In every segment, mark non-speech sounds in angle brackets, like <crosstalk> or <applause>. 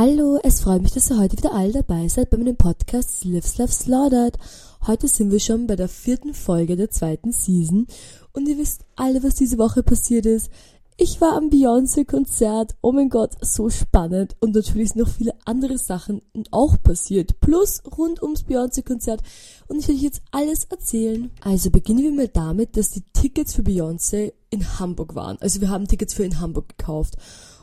Hallo, es freut mich, dass ihr heute wieder alle dabei seid bei meinem Podcast Lives Love Slaughtered. Heute sind wir schon bei der vierten Folge der zweiten Season und ihr wisst alle, was diese Woche passiert ist. Ich war am Beyoncé-Konzert. Oh mein Gott, so spannend. Und natürlich sind noch viele andere Sachen auch passiert. Plus rund ums Beyoncé-Konzert. Und ich will euch jetzt alles erzählen. Also beginnen wir mal damit, dass die Tickets für Beyoncé in Hamburg waren. Also wir haben Tickets für in Hamburg gekauft.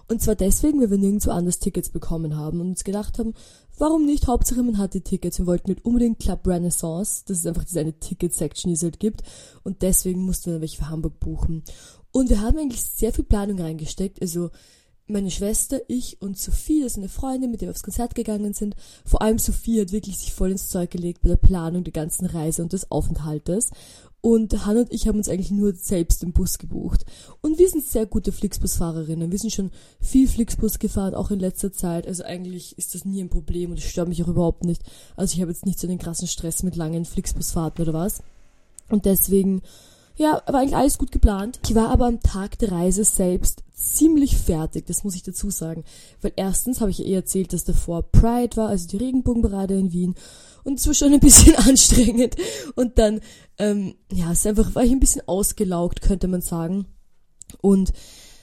Und zwar deswegen, weil wir nirgendwo anders Tickets bekommen haben und uns gedacht haben, warum nicht? Hauptsache man hat die Tickets. Wir wollten nicht unbedingt Club Renaissance. Das ist einfach diese eine Ticket-Section, die es halt gibt. Und deswegen mussten wir welche für Hamburg buchen. Und wir haben eigentlich sehr viel Planung reingesteckt. Also meine Schwester, ich und Sophie, das ist eine Freundin, mit der wir aufs Konzert gegangen sind. Vor allem Sophie hat wirklich sich voll ins Zeug gelegt bei der Planung der ganzen Reise und des Aufenthaltes. Und Hannah und ich haben uns eigentlich nur selbst den Bus gebucht. Und wir sind sehr gute Flixbus-Fahrerinnen. Wir sind schon viel Flixbus gefahren, auch in letzter Zeit. Also eigentlich ist das nie ein Problem und es stört mich auch überhaupt nicht. Also ich habe jetzt nicht so den krassen Stress mit langen Flixbusfahrten oder was. Und deswegen, ja, war eigentlich alles gut geplant. Ich war aber am Tag der Reise selbst ziemlich fertig, das muss ich dazu sagen. Weil erstens habe ich ja eh erzählt, dass davor Pride war, also die Regenbogenparade in Wien und es war schon ein bisschen <laughs> anstrengend. Und dann, ähm, ja, es ist einfach, war ich ein bisschen ausgelaugt, könnte man sagen. Und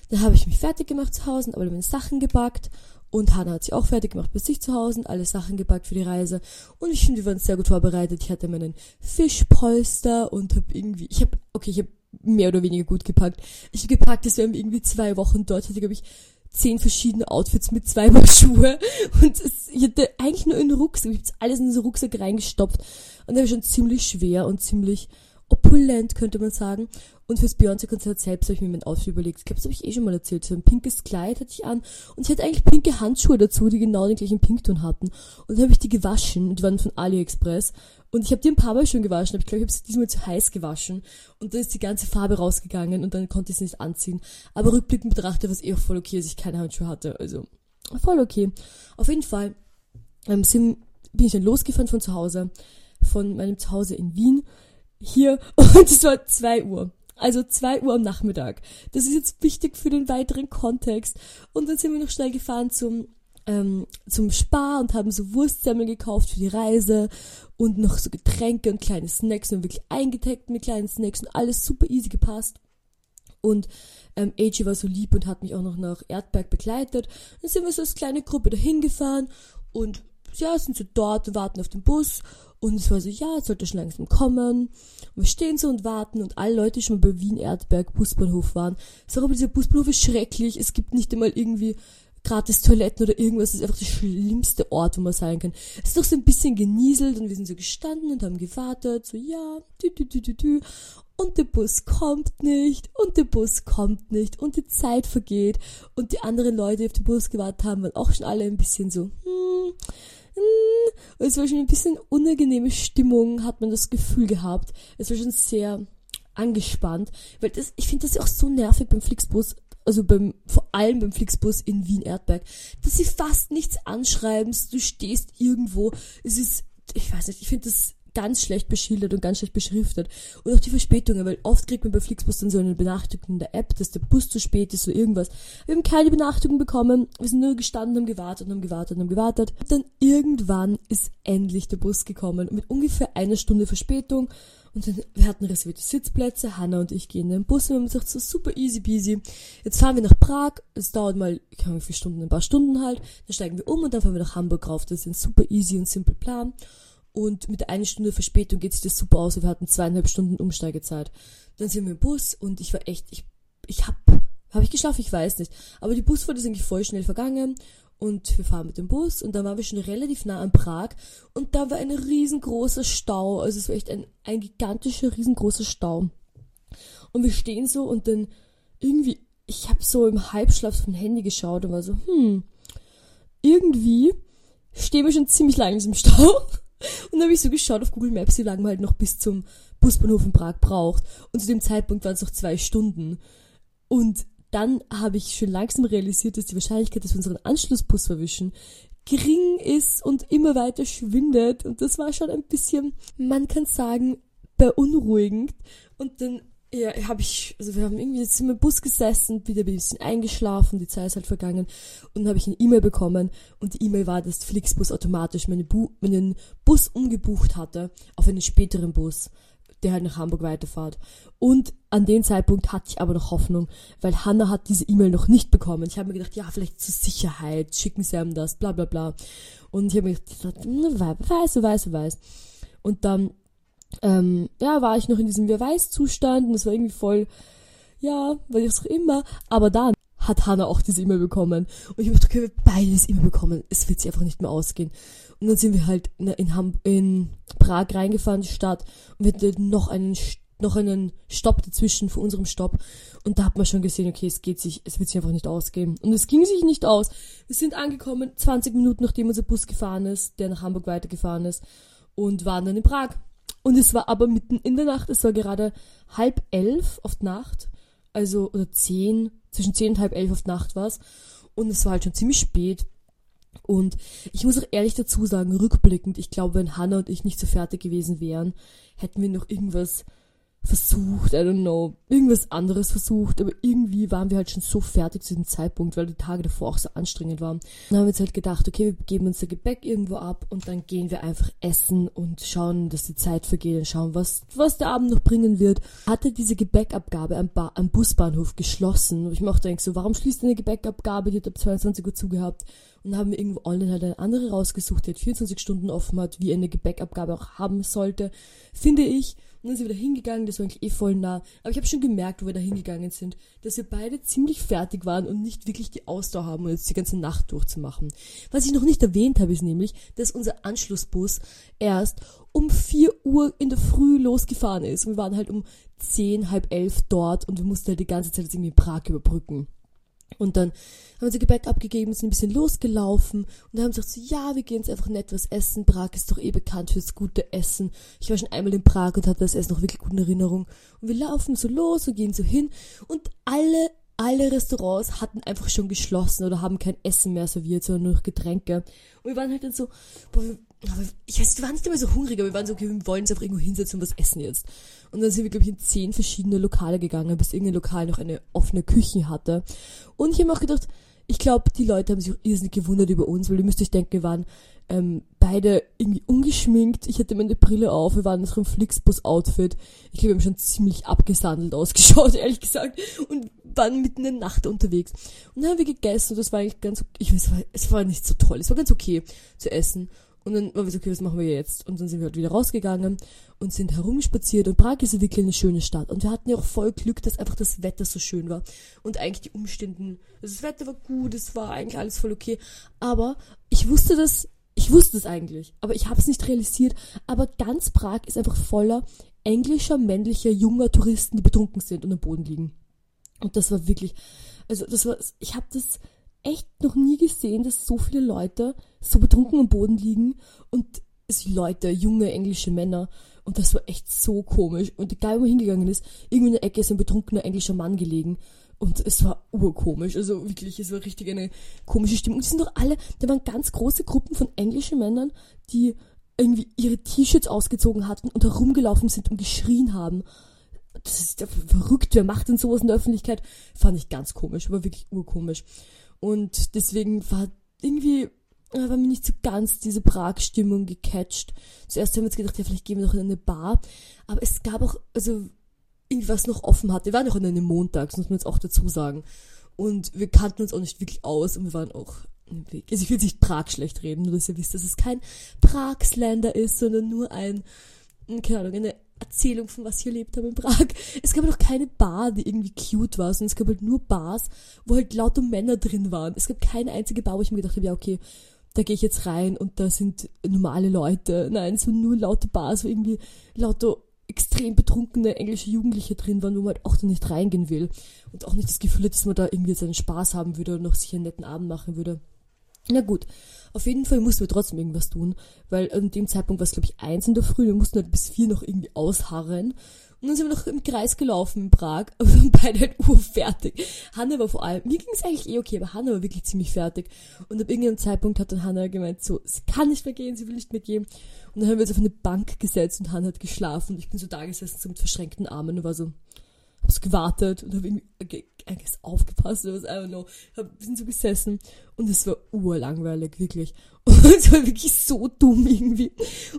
dann habe ich mich fertig gemacht zu Hause, aber meine Sachen gepackt. Und Hannah hat sich auch fertig gemacht bei sich zu Hause, alle Sachen gepackt für die Reise. Und ich finde, wir waren sehr gut vorbereitet. Ich hatte meinen Fischpolster und habe irgendwie, ich habe, okay, ich habe mehr oder weniger gut gepackt. Ich habe gepackt, dass wir irgendwie zwei Wochen dort hatte, glaube ich, zehn verschiedene Outfits mit zweimal <laughs> Schuhe und es, ich hatte eigentlich nur einen Rucksack, ich habe alles in diesen Rucksack reingestopft und der war schon ziemlich schwer und ziemlich opulent, könnte man sagen. Und fürs Beyoncé-Konzert selbst habe ich mir mein Outfit überlegt. Ich glaube, das habe ich eh schon mal erzählt. So ein pinkes Kleid hatte ich an und ich hatte eigentlich pinke Handschuhe dazu, die genau den gleichen Pinkton hatten. Und dann habe ich die gewaschen und die waren von AliExpress und ich habe die ein paar Mal schon gewaschen, aber ich glaube, ich habe sie diesmal zu heiß gewaschen. Und dann ist die ganze Farbe rausgegangen und dann konnte ich sie nicht anziehen. Aber rückblickend betrachtet war es eh auch voll okay, dass ich keine Handschuhe hatte. Also voll okay. Auf jeden Fall ähm, sind, bin ich dann losgefahren von zu Hause, von meinem Zuhause in Wien, hier, <laughs> und es war zwei Uhr. Also zwei Uhr am Nachmittag. Das ist jetzt wichtig für den weiteren Kontext. Und dann sind wir noch schnell gefahren zum ähm, zum Spar und haben so Wurstsemmeln gekauft für die Reise und noch so Getränke und kleine Snacks und wirklich eingedeckt mit kleinen Snacks und alles super easy gepasst. Und ähm, AJ war so lieb und hat mich auch noch nach Erdberg begleitet. Dann sind wir so als kleine Gruppe dahin gefahren und ja, sind so dort und warten auf den Bus. Und es war so, ja, jetzt sollte schon langsam kommen. Und wir stehen so und warten und alle Leute, schon mal bei Wien Erdberg Busbahnhof waren, sagen dieser Busbahnhof ist schrecklich. Es gibt nicht einmal irgendwie gratis Toiletten oder irgendwas. Das ist einfach der schlimmste Ort, wo man sein kann. Es ist doch so ein bisschen genieselt und wir sind so gestanden und haben gewartet. So, ja, dü, dü, dü, dü, dü. Und der Bus kommt nicht und der Bus kommt nicht und die Zeit vergeht und die anderen Leute, die auf den Bus gewartet haben, waren auch schon alle ein bisschen so, hm, hm. Und es war schon ein bisschen unangenehme Stimmung, hat man das Gefühl gehabt. Es war schon sehr angespannt, weil das, ich finde das ja auch so nervig beim Flixbus, also beim, vor allem beim Flixbus in Wien-Erdberg, dass sie fast nichts anschreiben, du stehst irgendwo, es ist, ich weiß nicht, ich finde das ganz schlecht beschildert und ganz schlecht beschriftet. Und auch die Verspätungen, weil oft kriegt man bei Flixbus dann so eine Benachrichtigung in der App, dass der Bus zu spät ist oder irgendwas. Wir haben keine Benachrichtigung bekommen, wir sind nur gestanden, haben gewartet und haben gewartet und haben gewartet. Und dann irgendwann ist endlich der Bus gekommen, mit ungefähr einer Stunde Verspätung. Und dann, wir hatten reservierte Sitzplätze, Hanna und ich gehen in den Bus und wir haben gesagt, so super easy peasy. Jetzt fahren wir nach Prag, es dauert mal, ich wie viele Stunden, ein paar Stunden halt, dann steigen wir um und dann fahren wir nach Hamburg rauf. Das ist ein super easy und simple Plan. Und mit der eine Stunde Verspätung geht sich das super aus. Wir hatten zweieinhalb Stunden Umsteigezeit. Dann sind wir im Bus und ich war echt, ich, ich hab, hab ich geschafft, ich weiß nicht. Aber die Busfahrt ist eigentlich voll schnell vergangen und wir fahren mit dem Bus und dann waren wir schon relativ nah an Prag und da war ein riesengroßer Stau, also es war echt ein, ein gigantischer, riesengroßer Stau. Und wir stehen so und dann irgendwie, ich habe so im Halbschlaf vom Handy geschaut und war so, hm, irgendwie stehen wir schon ziemlich lange in diesem Stau. <laughs> Und dann habe ich so geschaut auf Google Maps, wie lange man halt noch bis zum Busbahnhof in Prag braucht. Und zu dem Zeitpunkt waren es noch zwei Stunden. Und dann habe ich schon langsam realisiert, dass die Wahrscheinlichkeit, dass wir unseren Anschlussbus verwischen, gering ist und immer weiter schwindet. Und das war schon ein bisschen, man kann sagen, beunruhigend. Und dann ja, habe ich, also wir haben irgendwie jetzt im Bus gesessen, wieder ein bisschen eingeschlafen, die Zeit ist halt vergangen und dann habe ich eine E-Mail bekommen und die E-Mail war, dass Flixbus automatisch meine Bu meinen Bus umgebucht hatte auf einen späteren Bus, der halt nach Hamburg weiterfahrt. Und an dem Zeitpunkt hatte ich aber noch Hoffnung, weil Hannah hat diese E-Mail noch nicht bekommen. Ich habe mir gedacht, ja, vielleicht zur Sicherheit, schicken sie ihm das, bla bla bla. Und ich habe mir gedacht, weiß, weiß, weiß. Und dann ähm, ja, war ich noch in diesem Wer weiß Zustand und es war irgendwie voll, ja, weil ich es auch immer. Aber dann hat Hannah auch diese E-Mail bekommen. Und ich habe okay, wir beide diese E-Mail bekommen. Es wird sich einfach nicht mehr ausgehen. Und dann sind wir halt in, in, in Prag reingefahren, die Stadt, und wir hatten noch einen, noch einen Stopp dazwischen vor unserem Stopp. Und da hat man schon gesehen, okay, es geht sich, es wird sich einfach nicht ausgehen. Und es ging sich nicht aus. Wir sind angekommen, 20 Minuten nachdem unser Bus gefahren ist, der nach Hamburg weitergefahren ist, und waren dann in Prag. Und es war aber mitten in der Nacht, es war gerade halb elf auf Nacht, also, oder zehn, zwischen zehn und halb elf auf Nacht war's. Und es war halt schon ziemlich spät. Und ich muss auch ehrlich dazu sagen, rückblickend, ich glaube, wenn Hannah und ich nicht so fertig gewesen wären, hätten wir noch irgendwas versucht, I don't know, irgendwas anderes versucht, aber irgendwie waren wir halt schon so fertig zu diesem Zeitpunkt, weil die Tage davor auch so anstrengend waren. Dann haben wir uns halt gedacht, okay, wir geben uns der Gebäck irgendwo ab und dann gehen wir einfach essen und schauen, dass die Zeit vergeht und schauen, was, was der Abend noch bringen wird. Hatte diese Gebäckabgabe am, ba am Busbahnhof geschlossen. Und ich auch denke so, warum schließt eine Gebäckabgabe? Die hat ab 22 Uhr zugehabt. Und haben wir irgendwo online halt eine andere rausgesucht, die hat 24 Stunden offen hat, wie eine Gebäckabgabe auch haben sollte. Finde ich. Und dann sind wir da hingegangen, das war eigentlich eh voll nah. Aber ich habe schon gemerkt, wo wir da hingegangen sind, dass wir beide ziemlich fertig waren und nicht wirklich die Ausdauer haben, um jetzt die ganze Nacht durchzumachen. Was ich noch nicht erwähnt habe, ist nämlich, dass unser Anschlussbus erst um 4 Uhr in der Früh losgefahren ist. Und wir waren halt um 10, halb elf dort und wir mussten halt die ganze Zeit irgendwie Prag überbrücken. Und dann haben sie Gebäck abgegeben, sind ein bisschen losgelaufen und dann haben sie gesagt, so, ja, wir gehen jetzt einfach nett was essen. Prag ist doch eh bekannt fürs gute Essen. Ich war schon einmal in Prag und hatte das Essen noch wirklich gut in Erinnerung. Und wir laufen so los und gehen so hin und alle, alle Restaurants hatten einfach schon geschlossen oder haben kein Essen mehr serviert, sondern nur noch Getränke. Und wir waren halt dann so, boah, aber ich weiß, wir waren nicht immer so hungrig, aber wir waren so, okay, wir wollen uns einfach irgendwo hinsetzen und was essen jetzt. Und dann sind wir, glaube ich, in zehn verschiedene Lokale gegangen, bis irgendein Lokal noch eine offene Küche hatte. Und ich habe mir auch gedacht, ich glaube, die Leute haben sich auch irrsinnig gewundert über uns, weil ihr müsst euch denken, wir waren ähm, beide irgendwie ungeschminkt. Ich hatte meine Brille auf, wir waren in unserem Flixbus-Outfit. Ich glaube, wir haben schon ziemlich abgesandelt ausgeschaut, <laughs> ehrlich gesagt. Und waren mitten in der Nacht unterwegs. Und dann haben wir gegessen und das war eigentlich ganz, ich weiß, es war, es war nicht so toll, es war ganz okay zu essen. Und dann waren wir so, okay, was machen wir jetzt? Und dann sind wir halt wieder rausgegangen und sind herumspaziert. Und Prag ist ja wirklich eine schöne Stadt. Und wir hatten ja auch voll Glück, dass einfach das Wetter so schön war. Und eigentlich die Umstände, also das Wetter war gut, es war eigentlich alles voll okay. Aber ich wusste das, ich wusste es eigentlich, aber ich habe es nicht realisiert. Aber ganz Prag ist einfach voller englischer, männlicher, junger Touristen, die betrunken sind und am Boden liegen. Und das war wirklich, also das war, ich habe das echt noch nie gesehen, dass so viele Leute so betrunken am Boden liegen und es Leute, junge englische Männer. Und das war echt so komisch. Und egal, wo man hingegangen ist, irgendwie in der Ecke ist ein betrunkener englischer Mann gelegen. Und es war urkomisch. Also wirklich, es war richtig eine komische Stimmung. Und die sind doch alle, da waren ganz große Gruppen von englischen Männern, die irgendwie ihre T-Shirts ausgezogen hatten und herumgelaufen sind und geschrien haben. Das ist ja verrückt, wer macht denn sowas in der Öffentlichkeit? Fand ich ganz komisch, war wirklich urkomisch. Und deswegen war irgendwie, äh, war mir nicht so ganz diese Prag-Stimmung gecatcht. Zuerst haben wir uns gedacht, ja, vielleicht gehen wir noch in eine Bar. Aber es gab auch, also, irgendwas noch offen hat. Wir waren auch in einem Montag, das muss man jetzt auch dazu sagen. Und wir kannten uns auch nicht wirklich aus und wir waren auch also ich will nicht Prag schlecht reden, nur dass ihr wisst, dass es kein Prag-Slender ist, sondern nur ein, keine Ahnung, eine Erzählung von was ich erlebt habe in Prag. Es gab auch keine Bar, die irgendwie cute war, sondern es gab halt nur Bars, wo halt lauter Männer drin waren. Es gab keine einzige Bar, wo ich mir gedacht habe, ja okay, da gehe ich jetzt rein und da sind normale Leute. Nein, es waren nur lauter Bars, wo irgendwie lauter extrem betrunkene englische Jugendliche drin waren, wo man halt auch da nicht reingehen will. Und auch nicht das Gefühl hat, dass man da irgendwie jetzt einen Spaß haben würde und noch sich einen netten Abend machen würde. Na gut, auf jeden Fall mussten wir trotzdem irgendwas tun, weil an dem Zeitpunkt war es, glaube ich, eins in der Früh, wir mussten halt bis vier noch irgendwie ausharren. Und dann sind wir noch im Kreis gelaufen in Prag, <laughs> aber waren beide halt urfertig. Hanna war vor allem, mir ging es eigentlich eh okay, aber Hanna war wirklich ziemlich fertig. Und ab irgendeinem Zeitpunkt hat dann Hanna gemeint, so, sie kann nicht mehr gehen, sie will nicht mehr gehen. Und dann haben wir uns auf eine Bank gesetzt und Hanna hat geschlafen. Und ich bin so da gesessen, so mit verschränkten Armen und war so, hab's gewartet und habe irgendwie eigentlich aufgepasst oder was, I don't know. Hab, sind so gesessen und es war urlangweilig, wirklich. <laughs> Und es war wirklich so dumm irgendwie.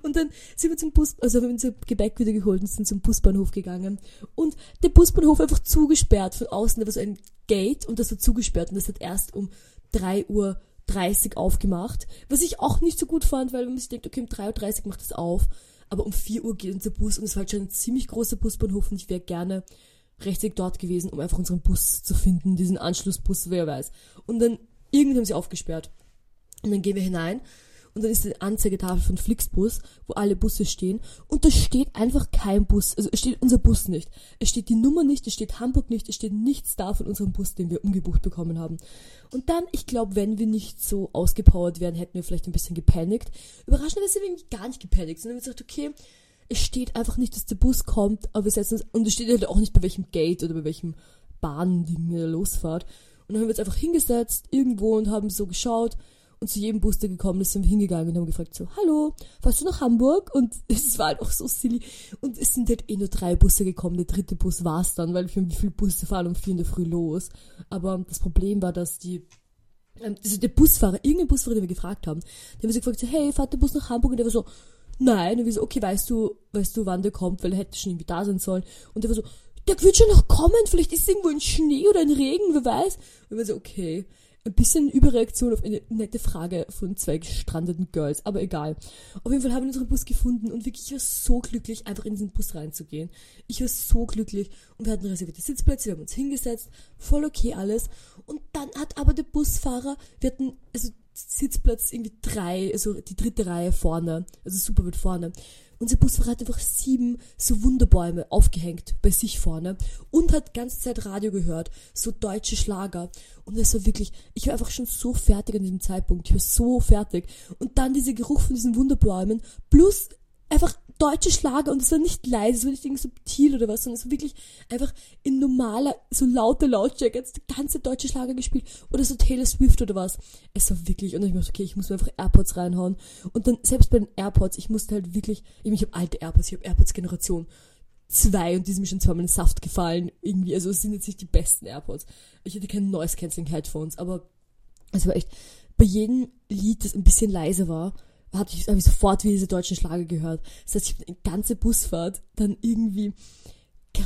Und dann sind wir zum Bus, also haben wir unser Gebäck wieder geholt und sind zum Busbahnhof gegangen. Und der Busbahnhof einfach zugesperrt von außen, da war so ein Gate und das war zugesperrt und das hat erst um drei Uhr 30 aufgemacht, was ich auch nicht so gut fand, weil man sich denkt, okay, um 3.30 Uhr macht das auf, aber um 4 Uhr geht unser Bus und es war halt schon ein ziemlich großer Busbahnhof und ich wäre gerne rechtzeitig dort gewesen, um einfach unseren Bus zu finden, diesen Anschlussbus, wer weiß. Und dann, irgendwie haben sie aufgesperrt. Und dann gehen wir hinein und dann ist eine Anzeigetafel von Flixbus, wo alle Busse stehen und da steht einfach kein Bus, also es steht unser Bus nicht. Es steht die Nummer nicht, es steht Hamburg nicht, es steht nichts da von unserem Bus, den wir umgebucht bekommen haben. Und dann, ich glaube, wenn wir nicht so ausgepowert wären, hätten wir vielleicht ein bisschen gepanikt. Überraschenderweise sind wir gar nicht gepanikt, sondern wir haben gesagt, okay, es steht einfach nicht, dass der Bus kommt, aber wir setzen uns, und es steht halt auch nicht bei welchem Gate oder bei welchem Bahnding der Losfahrt. Und dann haben wir uns einfach hingesetzt, irgendwo und haben so geschaut, und zu jedem Bus, der gekommen ist, sind wir hingegangen und haben gefragt so, hallo, fährst du nach Hamburg? Und <laughs> es war halt auch so silly. Und es sind halt eh nur drei Busse gekommen. Der dritte Bus war es dann, weil wir wie viele Busse fahren um vier in der Früh los. Aber das Problem war, dass die ähm, also der Busfahrer, irgendein Busfahrer, den wir gefragt haben, der haben so gefragt, so, hey, fahrt der Bus nach Hamburg? Und der war so, nein. Und wir so, okay, weißt du, weißt du, wann der kommt? Weil er hätte schon irgendwie da sein sollen. Und der war so, der wird schon noch kommen, vielleicht ist irgendwo ein Schnee oder ein Regen, wer weiß. Und wir so, okay ein bisschen Überreaktion auf eine nette Frage von zwei gestrandeten Girls, aber egal. Auf jeden Fall haben wir unseren Bus gefunden und wirklich, ich war so glücklich, einfach in diesen Bus reinzugehen. Ich war so glücklich und wir hatten reservierte Sitzplätze, wir haben uns hingesetzt, voll okay alles. Und dann hat aber der Busfahrer, wir hatten, also Sitzplatz irgendwie drei, also die dritte Reihe vorne, also super weit vorne. Unser Busfahrer hat einfach sieben so Wunderbäume aufgehängt bei sich vorne und hat ganze Zeit Radio gehört, so deutsche Schlager. Und es war wirklich, ich war einfach schon so fertig an diesem Zeitpunkt, ich war so fertig. Und dann dieser Geruch von diesen Wunderbäumen plus einfach deutsche Schlager und es war nicht leise, es war nicht irgendwie subtil oder was, sondern es war wirklich einfach in normaler, so lauter Lautstärke jetzt der ganze deutsche Schlager gespielt oder so Taylor Swift oder was. Es war wirklich, und ich dachte, okay, ich muss mir einfach AirPods reinhauen. Und dann, selbst bei den AirPods, ich musste halt wirklich, ich habe alte AirPods, ich habe AirPods Generation 2 und die sind mir schon zweimal in den Saft gefallen, irgendwie, also es sind jetzt nicht die besten AirPods. Ich hatte keine Noise Cancelling Headphones, aber es war echt, bei jedem Lied, das ein bisschen leise war, habe ich, hab ich sofort wie diese deutschen Schlager gehört. Das heißt, ich habe eine ganze Busfahrt dann irgendwie,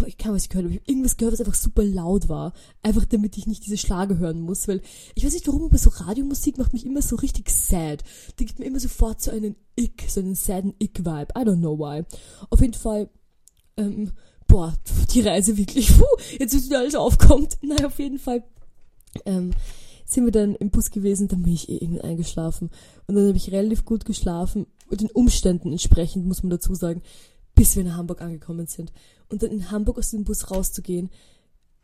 ich kann was gehört habe, ich habe irgendwas gehört, was einfach super laut war. Einfach damit ich nicht diese Schlager hören muss, weil ich weiß nicht warum, aber so Radiomusik macht mich immer so richtig sad. Die gibt mir immer sofort so einen Ick, so einen sadden Ick-Vibe. I don't know why. Auf jeden Fall, ähm, boah, die Reise wirklich, <laughs> puh, jetzt ist wieder alles aufkommt. Naja, auf jeden Fall, ähm, sind wir dann im Bus gewesen, dann bin ich eh irgendwann eingeschlafen. Und dann habe ich relativ gut geschlafen, den Umständen entsprechend, muss man dazu sagen, bis wir nach Hamburg angekommen sind. Und dann in Hamburg aus dem Bus rauszugehen,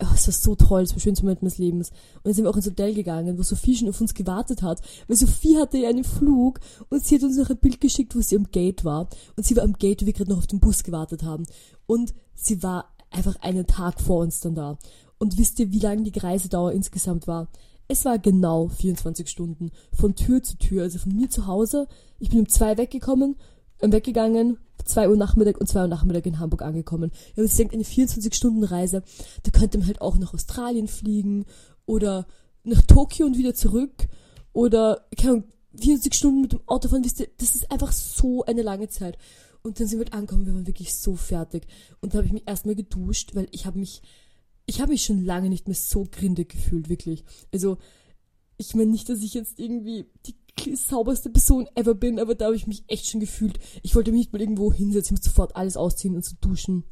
oh, es war so toll, es war der schönste Moment meines Lebens. Und dann sind wir auch ins Hotel gegangen, wo Sophie schon auf uns gewartet hat. Weil Sophie hatte ja einen Flug und sie hat uns noch ein Bild geschickt, wo sie am Gate war. Und sie war am Gate, wo wir gerade noch auf den Bus gewartet haben. Und sie war einfach einen Tag vor uns dann da. Und wisst ihr, wie lange die Reisedauer insgesamt war? Es war genau 24 Stunden von Tür zu Tür, also von mir zu Hause. Ich bin um zwei weggekommen, äh, weggegangen, zwei Uhr Nachmittag und zwei Uhr Nachmittag in Hamburg angekommen. Ja, ich denke, eine 24-Stunden-Reise, da könnte man halt auch nach Australien fliegen oder nach Tokio und wieder zurück oder, keine Ahnung, 24 Stunden mit dem Auto fahren, wisst ihr, das ist einfach so eine lange Zeit. Und dann sind wir halt angekommen, wir waren wirklich so fertig. Und da habe ich mich erstmal geduscht, weil ich habe mich ich habe mich schon lange nicht mehr so grindig gefühlt, wirklich. Also, ich meine nicht, dass ich jetzt irgendwie die sauberste Person ever bin, aber da habe ich mich echt schon gefühlt. Ich wollte mich nicht mal irgendwo hinsetzen, ich musste sofort alles ausziehen und so duschen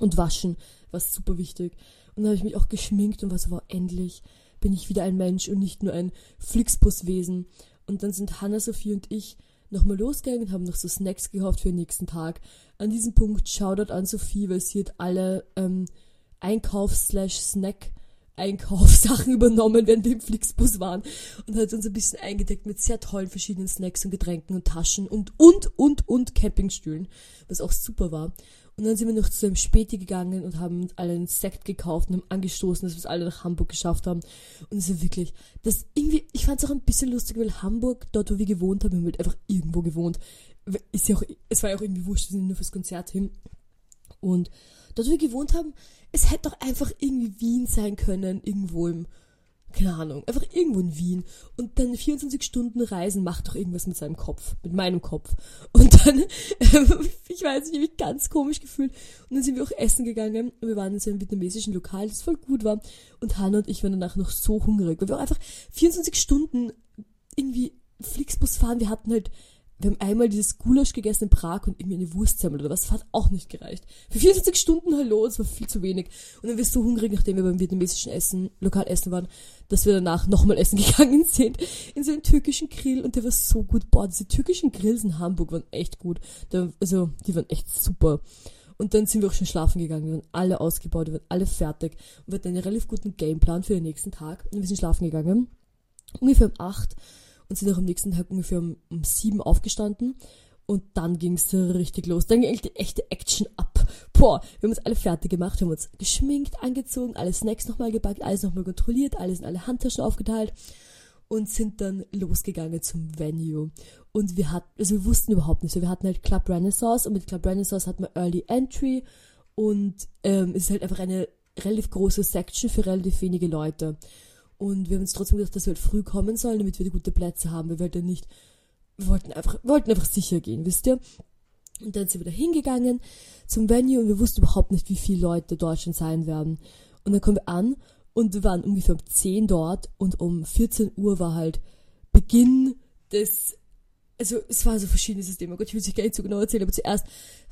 und waschen, was super wichtig. Und dann habe ich mich auch geschminkt und war so, wow, endlich bin ich wieder ein Mensch und nicht nur ein Flixbuswesen. Und dann sind Hannah, Sophie und ich nochmal losgegangen und haben noch so Snacks gehofft für den nächsten Tag. An diesem Punkt Shoutout an Sophie, weil sie hat alle ähm, Einkaufs-Snack Einkaufssachen <laughs> übernommen, während wir im Flixbus waren und hat uns ein bisschen eingedeckt mit sehr tollen verschiedenen Snacks und Getränken und Taschen und, und, und, und Campingstühlen, was auch super war. Und dann sind wir noch zu einem Späti gegangen und haben uns alle einen Sekt gekauft und haben angestoßen, dass wir es alle nach Hamburg geschafft haben. Und es ist wirklich, das irgendwie, ich fand es auch ein bisschen lustig, weil Hamburg, dort wo wir gewohnt haben, wir haben halt einfach irgendwo gewohnt. Ist ja auch, es war ja auch irgendwie wurscht, wir sind nur fürs Konzert hin. Und dort, wo wir gewohnt haben, es hätte doch einfach irgendwie Wien sein können, irgendwo im keine Ahnung, einfach irgendwo in Wien. Und dann 24 Stunden Reisen macht doch irgendwas mit seinem Kopf, mit meinem Kopf. Und dann, äh, <laughs> ich weiß nicht, ich mich ganz komisch gefühlt. Und dann sind wir auch essen gegangen. Und wir waren in so einem vietnamesischen Lokal, das voll gut war. Und Hannah und ich waren danach noch so hungrig, weil wir auch einfach 24 Stunden irgendwie Flixbus fahren, wir hatten halt wir haben einmal dieses Gulasch gegessen in Prag und irgendwie eine Wurstsemmel oder was, das hat auch nicht gereicht. Für 24 Stunden, hallo, das war viel zu wenig. Und dann wirst du so hungrig, nachdem wir beim vietnamesischen Essen, lokal essen waren, dass wir danach nochmal essen <laughs> gegangen sind, in so einen türkischen Grill und der war so gut. Boah, diese türkischen Grills in Hamburg waren echt gut. Also, die waren echt super. Und dann sind wir auch schon schlafen gegangen. Wir waren alle ausgebaut, wir waren alle fertig. Und wir hatten einen relativ guten Gameplan für den nächsten Tag. Und wir sind schlafen gegangen. Ungefähr um acht und sind auch am nächsten Tag ungefähr um, um sieben aufgestanden. Und dann ging es richtig los. Dann ging eigentlich die echte Action ab. Boah, wir haben uns alle fertig gemacht, wir haben uns geschminkt, angezogen, alle Snacks nochmal gepackt, alles nochmal kontrolliert, alles in alle Handtaschen aufgeteilt und sind dann losgegangen zum Venue. Und wir hatten, also wir wussten überhaupt nicht, wir hatten halt Club Renaissance und mit Club Renaissance hat man Early Entry und ähm, es ist halt einfach eine relativ große Section für relativ wenige Leute. Und wir haben uns trotzdem gedacht, dass wir halt früh kommen sollen, damit wir die gute Plätze haben. Wir wollten nicht, wir wollten einfach, wollten einfach sicher gehen, wisst ihr? Und dann sind wir da hingegangen zum Venue und wir wussten überhaupt nicht, wie viele Leute dort schon sein werden. Und dann kommen wir an und wir waren ungefähr um 10 dort und um 14 Uhr war halt Beginn des also es war so verschiedene Systeme. Gott, ich will es gar nicht so genau erzählen, aber zuerst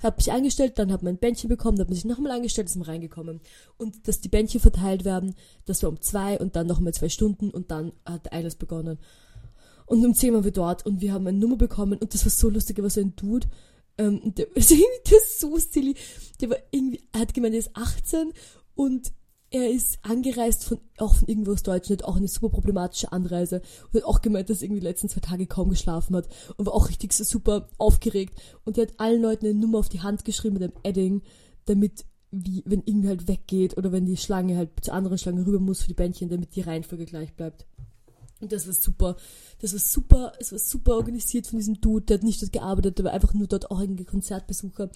habe ich angestellt, dann habe ich mein Bändchen bekommen, dann habe ich nochmal angestellt, ist reingekommen. Und dass die Bändchen verteilt werden, das war um zwei und dann nochmal zwei Stunden und dann hat Einlass begonnen. Und um zehn waren wir dort und wir haben eine Nummer bekommen und das war so lustig, war so ein Dude, ähm, der, <laughs> der ist so silly, der war irgendwie, er hat gemeint, er ist 18 und er ist angereist von, auch von irgendwo aus Deutschland, auch eine super problematische Anreise und hat auch gemeint, dass er irgendwie die letzten zwei Tage kaum geschlafen hat und war auch richtig so super aufgeregt und er hat allen Leuten eine Nummer auf die Hand geschrieben mit einem Edding, damit wie, wenn irgendwie halt weggeht oder wenn die Schlange halt zur anderen Schlange rüber muss für die Bändchen, damit die Reihenfolge gleich bleibt. Und das war super. Das war super, es war super organisiert von diesem Dude, der hat nicht dort gearbeitet, war einfach nur dort auch irgendwie Konzertbesucher.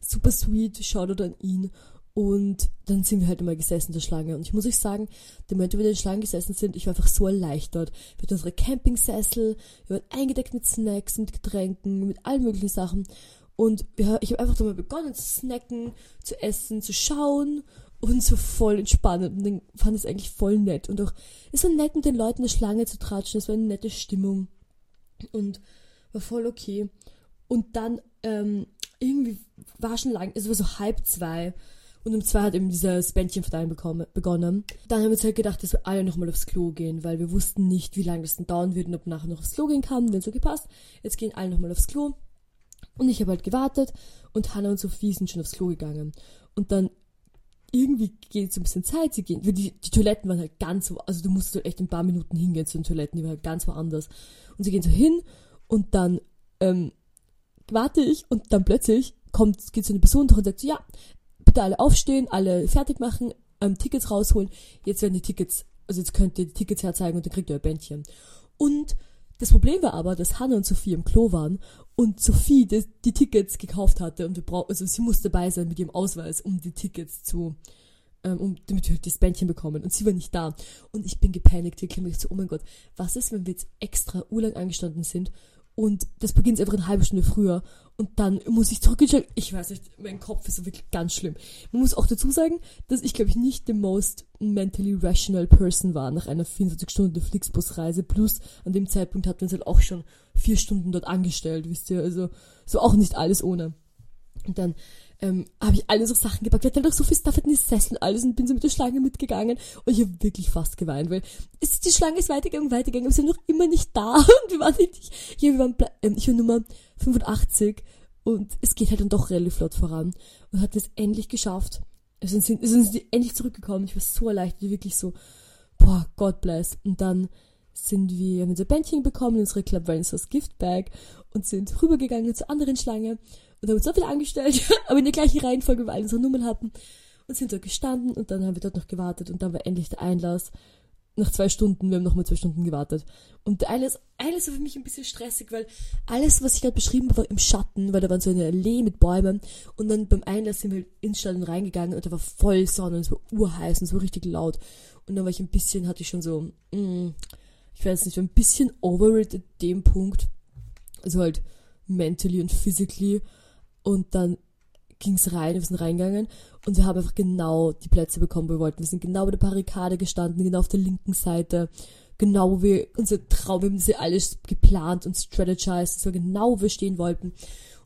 Super sweet, Shoutout an ihn. Und dann sind wir halt immer gesessen in der Schlange. Und ich muss euch sagen, der Moment, wo wir in der Schlange gesessen sind, ich war einfach so erleichtert. Wir hatten unsere Campingsessel, wir waren eingedeckt mit Snacks, mit Getränken, mit allen möglichen Sachen. Und wir, ich habe einfach so mal begonnen zu snacken, zu essen, zu schauen und so voll entspannt. Und dann fand ich es eigentlich voll nett. Und auch, es war nett, mit den Leuten in der Schlange zu tratschen. Es war eine nette Stimmung. Und war voll okay. Und dann, ähm, irgendwie war schon lang, es war so halb zwei. Und um zwei hat eben dieses Bändchen verteilen begonnen. Dann haben wir uns halt gedacht, dass wir alle nochmal aufs Klo gehen, weil wir wussten nicht, wie lange das denn dauern würde und ob nachher noch aufs Klo gehen kann. Wenn so gepasst. Jetzt gehen alle nochmal aufs Klo. Und ich habe halt gewartet und Hannah und Sophie sind schon aufs Klo gegangen. Und dann irgendwie geht so ein bisschen Zeit, sie gehen, die, die Toiletten waren halt ganz wo, also du musst halt echt ein paar Minuten hingehen zu den Toiletten, die waren halt ganz woanders. Und sie gehen so hin und dann ähm, warte ich und dann plötzlich kommt, geht so eine Person durch und sagt so, ja, bitte alle aufstehen, alle fertig machen, ähm, Tickets rausholen. Jetzt werden die Tickets, also jetzt könnt ihr die Tickets herzeigen und dann kriegt ihr ein Bändchen. Und das Problem war aber, dass Hannah und Sophie im Klo waren und Sophie die, die Tickets gekauft hatte und wir brauch, also sie musste dabei sein mit ihrem Ausweis, um die Tickets zu, ähm, um, damit wir das Bändchen bekommen. Und sie war nicht da. Und ich bin gepanikt. Ich mich so, oh mein Gott, was ist, wenn wir jetzt extra urlang angestanden sind und das beginnt einfach eine halbe Stunde früher und dann muss ich zurückentscheiden. Ich weiß nicht, mein Kopf ist wirklich ganz schlimm. Man muss auch dazu sagen, dass ich glaube ich nicht the most mentally rational person war nach einer 24 Stunden Flixbus-Reise. Plus an dem Zeitpunkt hatten wir uns halt auch schon vier Stunden dort angestellt, wisst ihr. Also so auch nicht alles ohne. Und dann ähm, habe ich alle so Sachen gepackt. Wir hatten halt auch so viel Stuff in die Sessel und alles und bin so mit der Schlange mitgegangen und ich habe wirklich fast geweint, weil es, die Schlange ist weitergegangen, weitergegangen, aber sie sind noch immer nicht da <laughs> und wir waren nicht, hier, wir waren, ähm, ich war Nummer 85 und es geht halt dann doch relativ flott voran und hat es endlich geschafft. Also sind, sind sie endlich zurückgekommen. Ich war so erleichtert, wirklich so, boah, God bless. Und dann sind wir, haben unser Bändchen bekommen, unsere Club Renaissance Gift Bag und sind rübergegangen zur anderen Schlange und haben uns so viel angestellt, <laughs> aber in der gleichen Reihenfolge, weil wir alle unsere Nummern hatten. Und sind dort gestanden und dann haben wir dort noch gewartet und dann war endlich der Einlass. nach zwei Stunden, wir haben nochmal zwei Stunden gewartet. Und alles, alles war für mich ein bisschen stressig, weil alles, was ich gerade beschrieben habe, war im Schatten, weil da war so eine Allee mit Bäumen. Und dann beim Einlass sind wir ins Stadion reingegangen und da war voll Sonne und es war urheiß und es war richtig laut. Und dann war ich ein bisschen, hatte ich schon so, mm, ich weiß nicht, ein bisschen over it at dem Punkt. Also halt mentally und physically. Und dann ging's rein, wir sind reingegangen und wir haben einfach genau die Plätze bekommen, wo wir wollten. Wir sind genau bei der Barrikade gestanden, genau auf der linken Seite, genau wo wir, unser Traum, wir haben das alles geplant und strategized, das war genau, wo wir stehen wollten.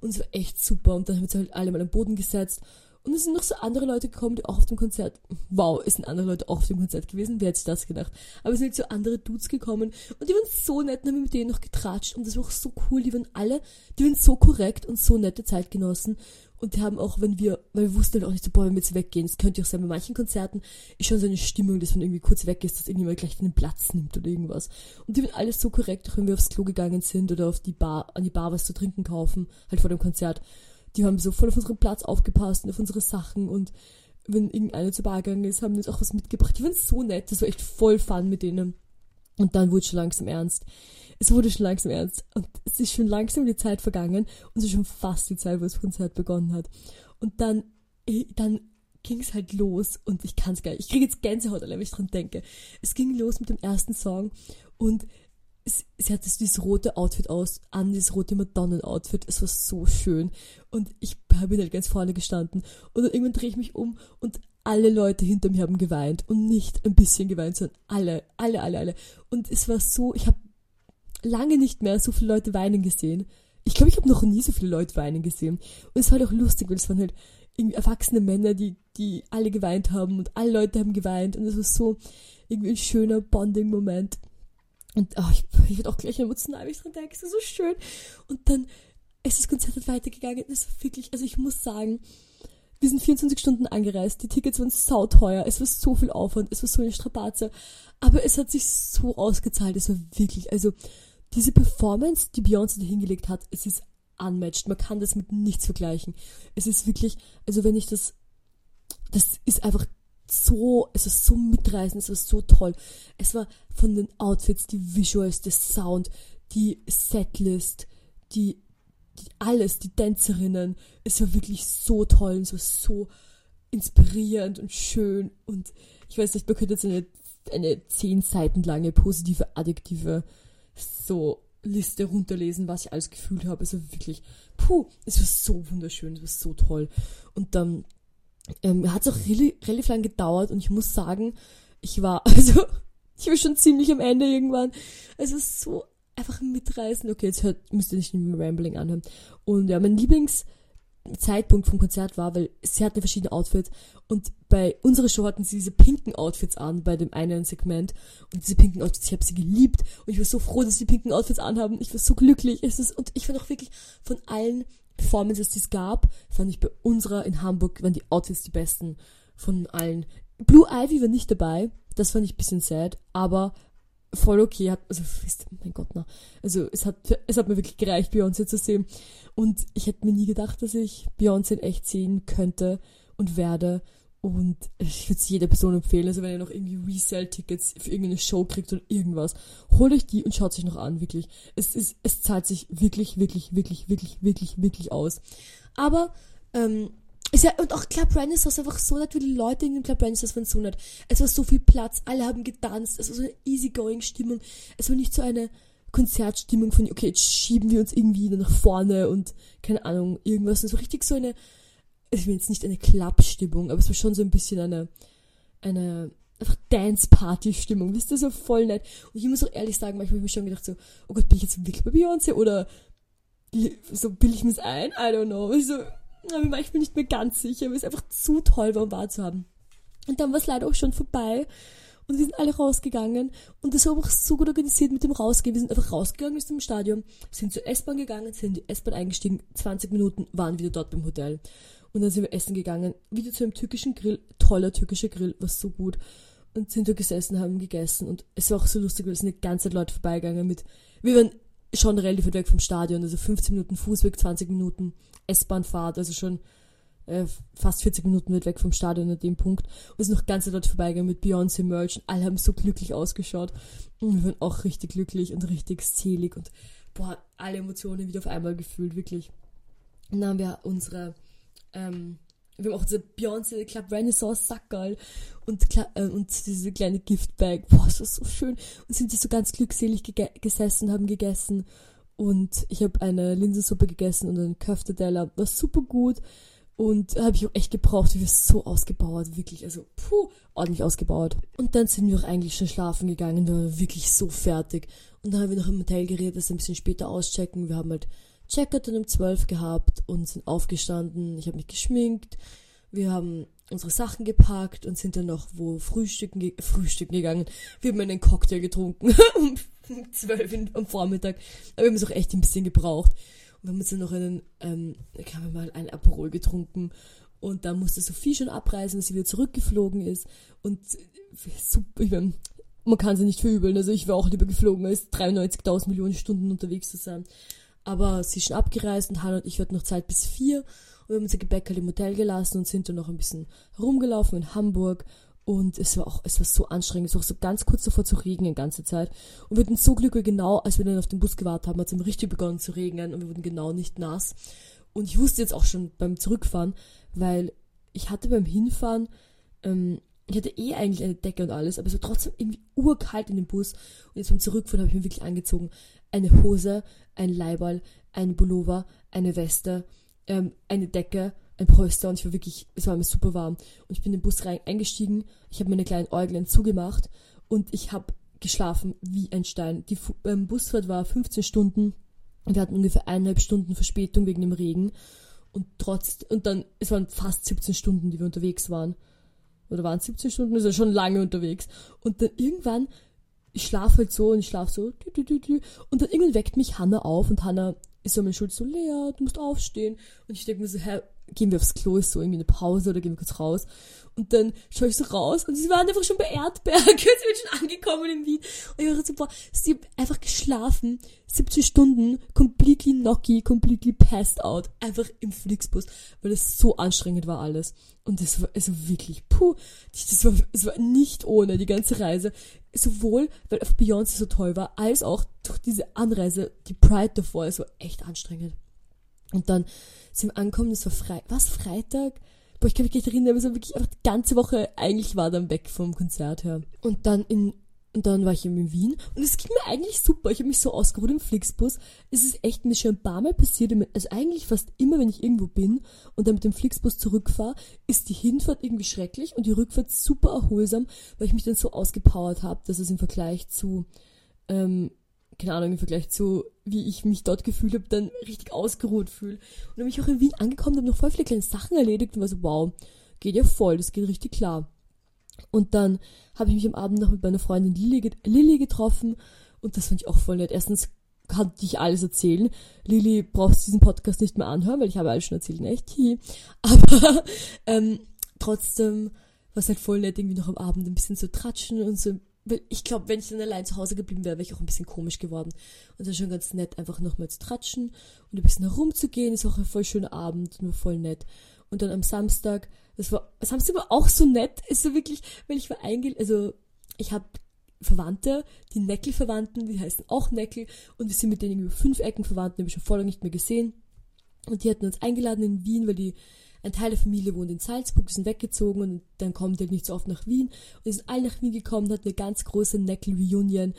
Und es war echt super. Und dann haben wir uns halt alle mal am Boden gesetzt und es sind noch so andere Leute gekommen, die auch auf dem Konzert. Wow, es sind andere Leute auch auf dem Konzert gewesen. Wer hätte sich das gedacht? Aber es sind so andere Dudes gekommen. Und die waren so nett und haben mit denen noch getratscht. Und das war auch so cool. Die waren alle, die waren so korrekt und so nette Zeitgenossen. Und die haben auch, wenn wir, weil wir wussten halt auch nicht so, boah, wenn wir jetzt weggehen, das könnte auch sein, bei manchen Konzerten ist schon so eine Stimmung, dass man irgendwie kurz weg ist, dass irgendjemand gleich den Platz nimmt oder irgendwas. Und die waren alles so korrekt, auch wenn wir aufs Klo gegangen sind oder auf die Bar, an die Bar was zu trinken kaufen, halt vor dem Konzert die haben so voll auf unseren Platz aufgepasst und auf unsere Sachen und wenn irgendeiner zur Bar gegangen ist, haben die uns auch was mitgebracht. Die waren so nett, das war echt voll fun mit denen. Und dann wurde schon langsam ernst. Es wurde schon langsam ernst. Und es ist schon langsam die Zeit vergangen und es ist schon fast die Zeit, wo das Konzert begonnen hat. Und dann, eh, dann ging es halt los und ich kann es gar nicht. Ich kriege jetzt Gänsehaut, wenn ich dran denke. Es ging los mit dem ersten Song und sie hatte dieses rote Outfit aus, an dieses rote Madonnen-Outfit. Es war so schön. Und ich bin halt ganz vorne gestanden. Und dann irgendwann drehe ich mich um und alle Leute hinter mir haben geweint. Und nicht ein bisschen geweint, sondern alle, alle, alle, alle. Und es war so, ich habe lange nicht mehr so viele Leute weinen gesehen. Ich glaube, ich habe noch nie so viele Leute weinen gesehen. Und es war halt auch lustig, weil es waren halt irgendwie erwachsene Männer, die, die alle geweint haben und alle Leute haben geweint. Und es war so irgendwie ein schöner Bonding-Moment. Und oh, ich, ich werde auch gleich emotional, wenn ich dran denke. Es ist so schön. Und dann ist das Konzert halt weitergegangen. Es war wirklich, also ich muss sagen, wir sind 24 Stunden angereist. Die Tickets waren sauteuer. Es war so viel Aufwand. Es war so eine Strapaze. Aber es hat sich so ausgezahlt. Es war wirklich, also diese Performance, die Beyoncé da hingelegt hat, es ist unmatched. Man kann das mit nichts vergleichen. Es ist wirklich, also wenn ich das, das ist einfach so, es war so mitreißend, es war so toll. Es war von den Outfits, die Visuals, der Sound, die Setlist, die, die alles, die Tänzerinnen. Es war wirklich so toll, es war so inspirierend und schön und ich weiß nicht, man könnte jetzt eine, eine zehn Seiten lange positive Adjektive so Liste runterlesen, was ich alles gefühlt habe. Es war wirklich, puh, es war so wunderschön, es war so toll. Und dann ähm, hat es auch really, relativ lang gedauert und ich muss sagen, ich war, <laughs> also, ich war schon ziemlich am Ende irgendwann. Es ist so einfach mitreißen. Okay, jetzt hört, müsst ihr nicht mehr Rambling anhören. Und ja, mein Lieblingszeitpunkt vom Konzert war, weil sie hatten verschiedene Outfits und bei unserer Show hatten sie diese pinken Outfits an, bei dem einen Segment. Und diese pinken Outfits, ich habe sie geliebt und ich war so froh, dass sie pinken Outfits anhaben. Ich war so glücklich. Es ist, und ich fand auch wirklich von allen Performances, die es gab, fand ich bei unserer in Hamburg, waren die Outfits die besten von allen. Blue Ivy war nicht dabei, das fand ich ein bisschen sad, aber voll okay, hat, also, mein Gott, na, also, es hat, es hat mir wirklich gereicht, Beyoncé zu sehen. Und ich hätte mir nie gedacht, dass ich Beyoncé in echt sehen könnte und werde. Und ich würde es jeder Person empfehlen, also wenn ihr noch irgendwie Resell-Tickets für irgendeine Show kriegt oder irgendwas, holt euch die und schaut sich noch an, wirklich. Es ist, es zahlt sich wirklich, wirklich, wirklich, wirklich, wirklich, wirklich aus. Aber, ähm, ist ja, und auch Club Renaissance einfach so nett, wie die Leute in dem Club Renaissance waren so nett. Es war so viel Platz, alle haben getanzt, es war so eine easygoing Stimmung. Es war nicht so eine Konzertstimmung von, okay, jetzt schieben wir uns irgendwie nach vorne und keine Ahnung, irgendwas. Es war richtig so eine, ich will jetzt nicht eine Club-Stimmung, aber es war schon so ein bisschen eine, eine einfach Dance-Party-Stimmung. Wisst ihr, so voll nett. Und ich muss auch ehrlich sagen, manchmal habe ich mir schon gedacht so, oh Gott, bin ich jetzt wirklich bei Beyoncé oder so bilde ich mir es ein? I don't know. Also, aber manchmal nicht mehr ganz sicher, aber es einfach zu toll war, um wahr zu haben. Und dann war es leider auch schon vorbei. Und wir sind alle rausgegangen. Und das war auch so gut organisiert mit dem Rausgehen. Wir sind einfach rausgegangen aus dem Stadion, sind zur S-Bahn gegangen, sind in die S-Bahn eingestiegen, 20 Minuten waren wieder dort beim Hotel. Und dann sind wir essen gegangen, wieder zu einem türkischen Grill, toller türkischer Grill, war so gut. Und sind da gesessen, haben gegessen und es war auch so lustig, weil es sind eine ganze Zeit Leute vorbeigegangen mit, wir waren schon relativ weit weg vom Stadion, also 15 Minuten Fußweg, 20 Minuten S-Bahnfahrt, also schon äh, fast 40 Minuten weit weg vom Stadion an dem Punkt. Und es ist noch ganz dort vorbeigegangen mit Beyoncé Merch und alle haben so glücklich ausgeschaut. Und wir waren auch richtig glücklich und richtig selig und boah, alle Emotionen wieder auf einmal gefühlt, wirklich. Und dann haben wir unsere, ähm, wir haben auch diese Beyoncé Club Renaissance Sackerl und, äh, und diese kleine Giftbag. Boah, das war so schön. Und sind die so ganz glückselig gesessen, haben gegessen. Und ich habe eine Linsensuppe gegessen und einen Köfteteller. War super gut. Und habe ich auch echt gebraucht. Wir sind so ausgebaut, wirklich. Also, puh, ordentlich ausgebaut. Und dann sind wir auch eigentlich schon schlafen gegangen. Wir waren wirklich so fertig. Und dann haben wir noch im Hotel geredet, dass wir ein bisschen später auschecken. Wir haben halt Checkout um 12 gehabt und sind aufgestanden. Ich habe mich geschminkt. Wir haben unsere Sachen gepackt und sind dann noch wo frühstücken, ge <laughs> frühstücken gegangen. Wir haben einen Cocktail getrunken <laughs> um 12 am Vormittag. Aber wir haben es auch echt ein bisschen gebraucht. Und wir haben uns dann noch einen, ähm, da haben mal ein Aperol getrunken. Und dann musste Sophie schon abreisen, dass sie wieder zurückgeflogen ist. Und super, ich mein, man kann sie nicht verübeln. Also ich wäre auch lieber geflogen, als 93.000 Millionen Stunden unterwegs zu sein. Aber sie ist schon abgereist und Hannah und ich hatten noch Zeit bis vier. Und wir haben unser Gepäck halt im Hotel gelassen und sind dann noch ein bisschen rumgelaufen in Hamburg. Und es war auch, es war so anstrengend. Es war auch so ganz kurz davor zu regnen die ganze Zeit. Und wir hatten so Glück, genau als wir dann auf den Bus gewartet haben, hat es richtig begonnen zu regnen und wir wurden genau nicht nass. Und ich wusste jetzt auch schon beim Zurückfahren, weil ich hatte beim Hinfahren, ähm, ich hatte eh eigentlich eine Decke und alles, aber es war trotzdem irgendwie urkalt in dem Bus. Und jetzt beim Zurückfahren habe ich mir wirklich angezogen. Eine Hose, ein Leiberl, ein Pullover, eine Weste, ähm, eine Decke, ein Polster und ich war wirklich, es war mir super warm. Und ich bin in den Bus rein eingestiegen, ich habe meine kleinen Äuglein zugemacht und ich habe geschlafen wie ein Stein. Die ähm, Busfahrt war 15 Stunden und wir hatten ungefähr eineinhalb Stunden Verspätung wegen dem Regen. Und trotz, und dann, es waren fast 17 Stunden, die wir unterwegs waren. Oder waren es 17 Stunden? ist ja schon lange unterwegs. Und dann irgendwann ich schlafe halt so und ich schlafe so. Und dann irgendwann weckt mich Hanna auf und Hanna ist so an meiner Schuld so, Lea, du musst aufstehen. Und ich denke mir so, hä, gehen wir aufs Klo, ist so irgendwie eine Pause oder gehen wir kurz raus. Und dann schaue ich so raus und sie waren einfach schon bei Erdberg. <laughs> sie sind schon angekommen in Wien. Und ich war so, boah, sie haben einfach geschlafen. 17 Stunden, completely knocky, completely passed out. Einfach im Flixbus, weil es so anstrengend war alles. Und das war also wirklich, puh, das war, es war nicht ohne die ganze Reise. Sowohl, weil auf Beyoncé so toll war, als auch durch diese Anreise, die Pride davor, es war echt anstrengend. Und dann sind wir angekommen, es war frei, was, Freitag? Boah, ich kann mich nicht erinnern, aber es war wirklich einfach die ganze Woche, eigentlich war dann weg vom Konzert her. Und dann in, und dann war ich eben in Wien und es ging mir eigentlich super. Ich habe mich so ausgeruht im Flixbus. Es ist echt mir schon ein paar Mal passiert, also eigentlich fast immer, wenn ich irgendwo bin und dann mit dem Flixbus zurückfahre, ist die Hinfahrt irgendwie schrecklich und die Rückfahrt super erholsam, weil ich mich dann so ausgepowert habe, dass es im Vergleich zu ähm, keine Ahnung, im Vergleich zu, wie ich mich dort gefühlt habe, dann richtig ausgeruht fühle. Und dann bin ich auch in Wien angekommen, habe noch voll viele kleine Sachen erledigt und war so, wow, geht ja voll, das geht richtig klar. Und dann habe ich mich am Abend noch mit meiner Freundin Lilly, getroffen und das fand ich auch voll nett. Erstens kann ich alles erzählen. Lilly brauchst diesen Podcast nicht mehr anhören, weil ich habe alles schon erzählt, echt. <laughs> Aber ähm, trotzdem war es halt voll nett, irgendwie noch am Abend ein bisschen zu tratschen und so ich glaube, wenn ich dann allein zu Hause geblieben wäre, wäre ich auch ein bisschen komisch geworden. Und dann schon ganz nett, einfach nochmal zu tratschen und ein bisschen herumzugehen. Ist auch ein voll schöner Abend, nur voll nett. Und dann am Samstag, das war, Samstag war auch so nett. Ist so wirklich, weil ich war eingeladen, also ich habe Verwandte, die Neckel-Verwandten, die heißen auch Neckel und wir sind mit denen über fünf Ecken verwandt, die habe ich schon vorher nicht mehr gesehen. Und die hatten uns eingeladen in Wien, weil die ein Teil der Familie wohnt in Salzburg, die sind weggezogen und dann kommen die halt nicht so oft nach Wien. Und die sind alle nach Wien gekommen, hatten eine ganz große Neckel-Reunion.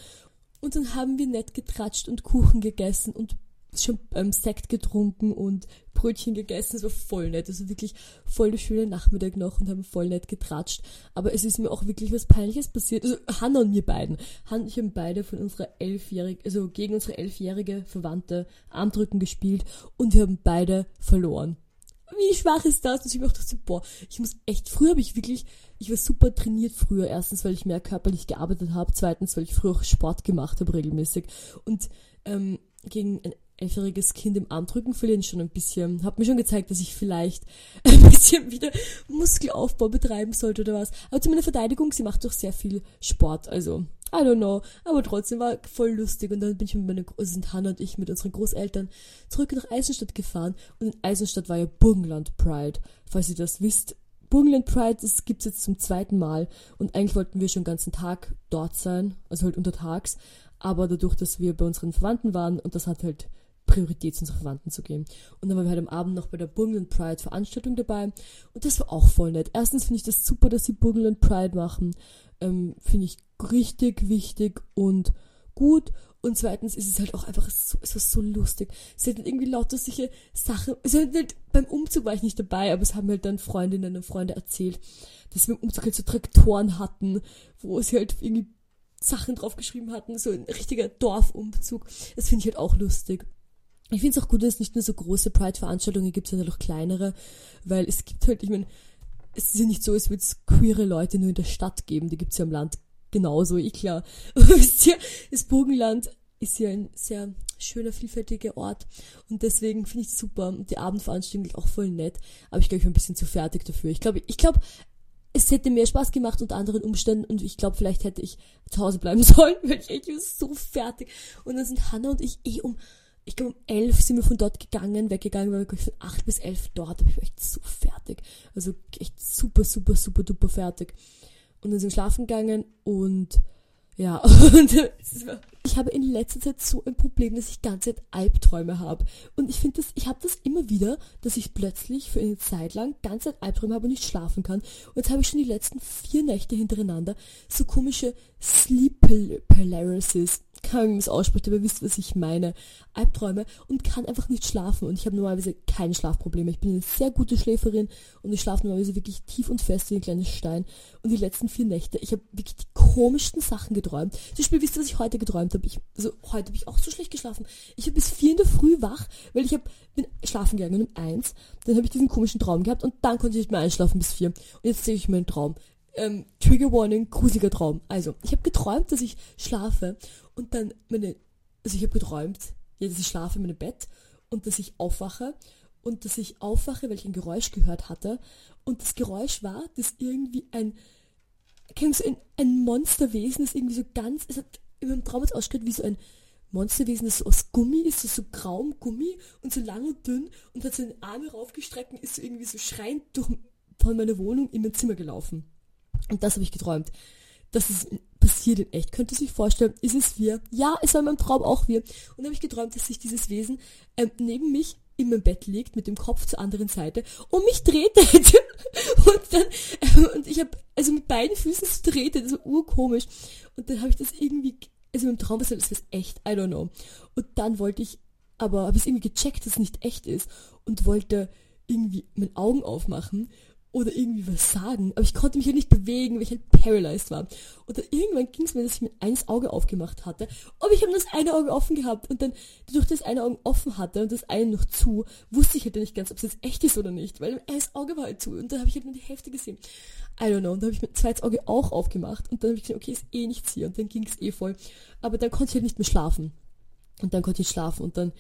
Und dann haben wir nett getratscht und Kuchen gegessen und schon ähm, Sekt getrunken und Brötchen gegessen. Es war voll nett. Also wirklich voll der schöne Nachmittag noch und haben voll nett getratscht. Aber es ist mir auch wirklich was Peinliches passiert. Also Hannah und mir beiden. Hannah und ich haben beide von unserer elfjährigen, also gegen unsere elfjährige Verwandte Armdrücken gespielt und wir haben beide verloren wie schwach ist das? Und ich dachte, boah, ich muss echt, früher habe ich wirklich, ich war super trainiert früher. Erstens, weil ich mehr körperlich gearbeitet habe. Zweitens, weil ich früher auch Sport gemacht habe regelmäßig. Und ähm, gegen elfjähriges Kind im Arm drücken verlieren schon ein bisschen, hat mir schon gezeigt, dass ich vielleicht <laughs> ein bisschen wieder Muskelaufbau betreiben sollte oder was. Aber zu meiner Verteidigung, sie macht doch sehr viel Sport, also I don't know. Aber trotzdem war voll lustig und dann bin ich mit meiner, also sind Hannah und ich mit unseren Großeltern zurück nach Eisenstadt gefahren und in Eisenstadt war ja Burgenland Pride. Falls ihr das wisst, Burgenland Pride, das gibt's jetzt zum zweiten Mal und eigentlich wollten wir schon den ganzen Tag dort sein, also halt untertags, aber dadurch, dass wir bei unseren Verwandten waren und das hat halt Priorität zu unseren Verwandten zu gehen. Und dann waren wir halt am Abend noch bei der Burgenland Pride Veranstaltung dabei und das war auch voll nett. Erstens finde ich das super, dass sie Burgenland Pride machen. Ähm, finde ich richtig wichtig und gut. Und zweitens ist es halt auch einfach so, es war so lustig. Sie hatten irgendwie lauter solche Sachen. Also halt, beim Umzug war ich nicht dabei, aber es haben halt dann Freundinnen und Freunde erzählt, dass wir im Umzug halt so Traktoren hatten, wo sie halt irgendwie Sachen draufgeschrieben hatten, so ein richtiger Dorfumzug. Das finde ich halt auch lustig. Ich finde es auch gut, dass es nicht nur so große Pride-Veranstaltungen gibt, sondern auch kleinere, weil es gibt halt, ich meine, es ist ja nicht so, als würde es queere Leute nur in der Stadt geben, die gibt es ja im Land genauso, eh klar. <laughs> das Burgenland ist ja ein sehr schöner, vielfältiger Ort und deswegen finde ich es super und die Abendveranstaltung auch voll nett, aber ich glaube, ich bin ein bisschen zu fertig dafür. Ich glaube, ich glaube, es hätte mehr Spaß gemacht unter anderen Umständen und ich glaube, vielleicht hätte ich zu Hause bleiben <laughs> sollen, weil ich echt so fertig. Und dann sind Hannah und ich eh um ich glaube um elf sind wir von dort gegangen, weggegangen, weil wir von acht bis elf dort, aber ich war echt so fertig. Also echt super, super, super, duper fertig. Und dann sind wir schlafen gegangen und ja, <laughs> und ich habe in letzter Zeit so ein Problem, dass ich ganze Zeit Albträume habe. Und ich finde das, ich habe das immer wieder, dass ich plötzlich für eine Zeit lang ganze Zeit Albträume habe und nicht schlafen kann. Und jetzt habe ich schon die letzten vier Nächte hintereinander so komische Sleep Paralysis keine Ahnung, wie es ausspricht, aber ihr wisst, was ich meine. Albträume und kann einfach nicht schlafen. Und ich habe normalerweise keine Schlafprobleme. Ich bin eine sehr gute Schläferin und ich schlafe normalerweise wirklich tief und fest wie ein kleines Stein. Und die letzten vier Nächte, ich habe wirklich die komischsten Sachen geträumt. Zum Beispiel, wisst ihr, was ich heute geträumt habe? Also heute habe ich auch so schlecht geschlafen. Ich habe bis vier in der Früh wach, weil ich hab, bin schlafen gegangen um eins. Dann habe ich diesen komischen Traum gehabt und dann konnte ich nicht mehr einschlafen bis vier. Und jetzt sehe ich meinen Traum ähm, Trigger Warning, gruseliger Traum. Also, ich habe geträumt, dass ich schlafe und dann meine, also ich habe geträumt, ja, dass ich schlafe in meinem Bett und dass ich aufwache und dass ich aufwache, weil ich ein Geräusch gehört hatte und das Geräusch war, dass irgendwie ein, kennst du, ein, ein Monsterwesen, das irgendwie so ganz, es hat in meinem Traum ausgeschaut wie so ein Monsterwesen, das so aus Gummi ist, so, so grauem Gummi und so lang und dünn und hat seine Arme raufgestreckt und ist so irgendwie so schreiend durch, von meiner Wohnung in mein Zimmer gelaufen. Und das habe ich geträumt. Das ist passiert in echt. Könnt ihr sich vorstellen, ist es wir? Ja, es war in meinem Traum auch wir. Und dann habe ich geträumt, dass sich dieses Wesen ähm, neben mich in meinem Bett liegt, mit dem Kopf zur anderen Seite und mich drehte. <laughs> und dann, äh, und ich habe, also mit beiden Füßen so drehte, das war urkomisch. Und dann habe ich das irgendwie, also im Traum das ist echt, I don't know. Und dann wollte ich, aber habe ich irgendwie gecheckt, dass es nicht echt ist und wollte irgendwie meine Augen aufmachen oder irgendwie was sagen, aber ich konnte mich ja nicht bewegen, weil ich halt paralyzed war. Und dann irgendwann ging es mir, dass ich mir eines Auge aufgemacht hatte, aber ich habe das eine Auge offen gehabt und dann durch das eine Auge offen hatte und das eine noch zu, wusste ich halt nicht ganz, ob es jetzt echt ist oder nicht, weil das Auge war halt zu und dann habe ich halt nur die Hälfte gesehen. I don't know. Und dann habe ich mein zweites Auge auch aufgemacht und dann habe ich gesagt, okay, ist eh nichts hier und dann ging es eh voll. Aber dann konnte ich halt nicht mehr schlafen. Und dann konnte ich schlafen und dann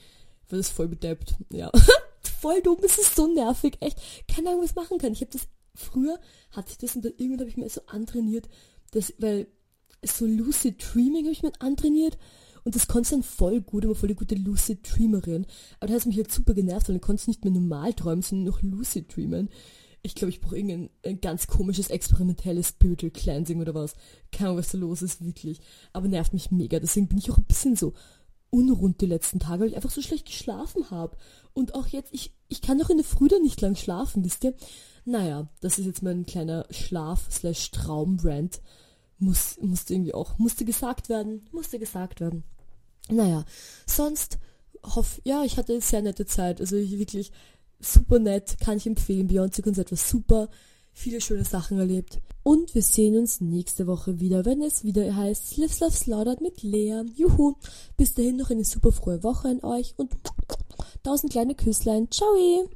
war das voll bedeppt. Ja. <laughs> voll dumm, es ist so nervig, echt. Keine Ahnung, was ich machen kann. Ich habe das, früher hatte ich das und dann irgendwann habe ich mir so antrainiert, dass, weil so Lucid Dreaming habe ich mir antrainiert und das konnte dann voll gut, immer voll die gute Lucid Dreamerin. Aber da hat mich halt super genervt, weil dann konnte ich nicht mehr normal träumen, sondern noch Lucid Dreamen. Ich glaube, ich brauche irgendein ein ganz komisches experimentelles Spiritual Cleansing oder was. Keine Ahnung, was da los ist, wirklich. Aber nervt mich mega. Deswegen bin ich auch ein bisschen so unrund die letzten Tage, weil ich einfach so schlecht geschlafen habe. Und auch jetzt, ich, ich kann doch in der Früh dann nicht lang schlafen, wisst ihr? Naja, das ist jetzt mein kleiner Schlaf-Traum-Rant. Muss, musste irgendwie auch, musste gesagt werden, musste gesagt werden. Naja, sonst hoff, ja, ich hatte eine sehr nette Zeit. Also ich wirklich super nett, kann ich empfehlen. Beyoncé-Konzert war super viele schöne Sachen erlebt. Und wir sehen uns nächste Woche wieder, wenn es wieder heißt Live Love Slaughtered mit Lea. Juhu. Bis dahin noch eine super frohe Woche an euch und tausend kleine Küsslein. Ciao.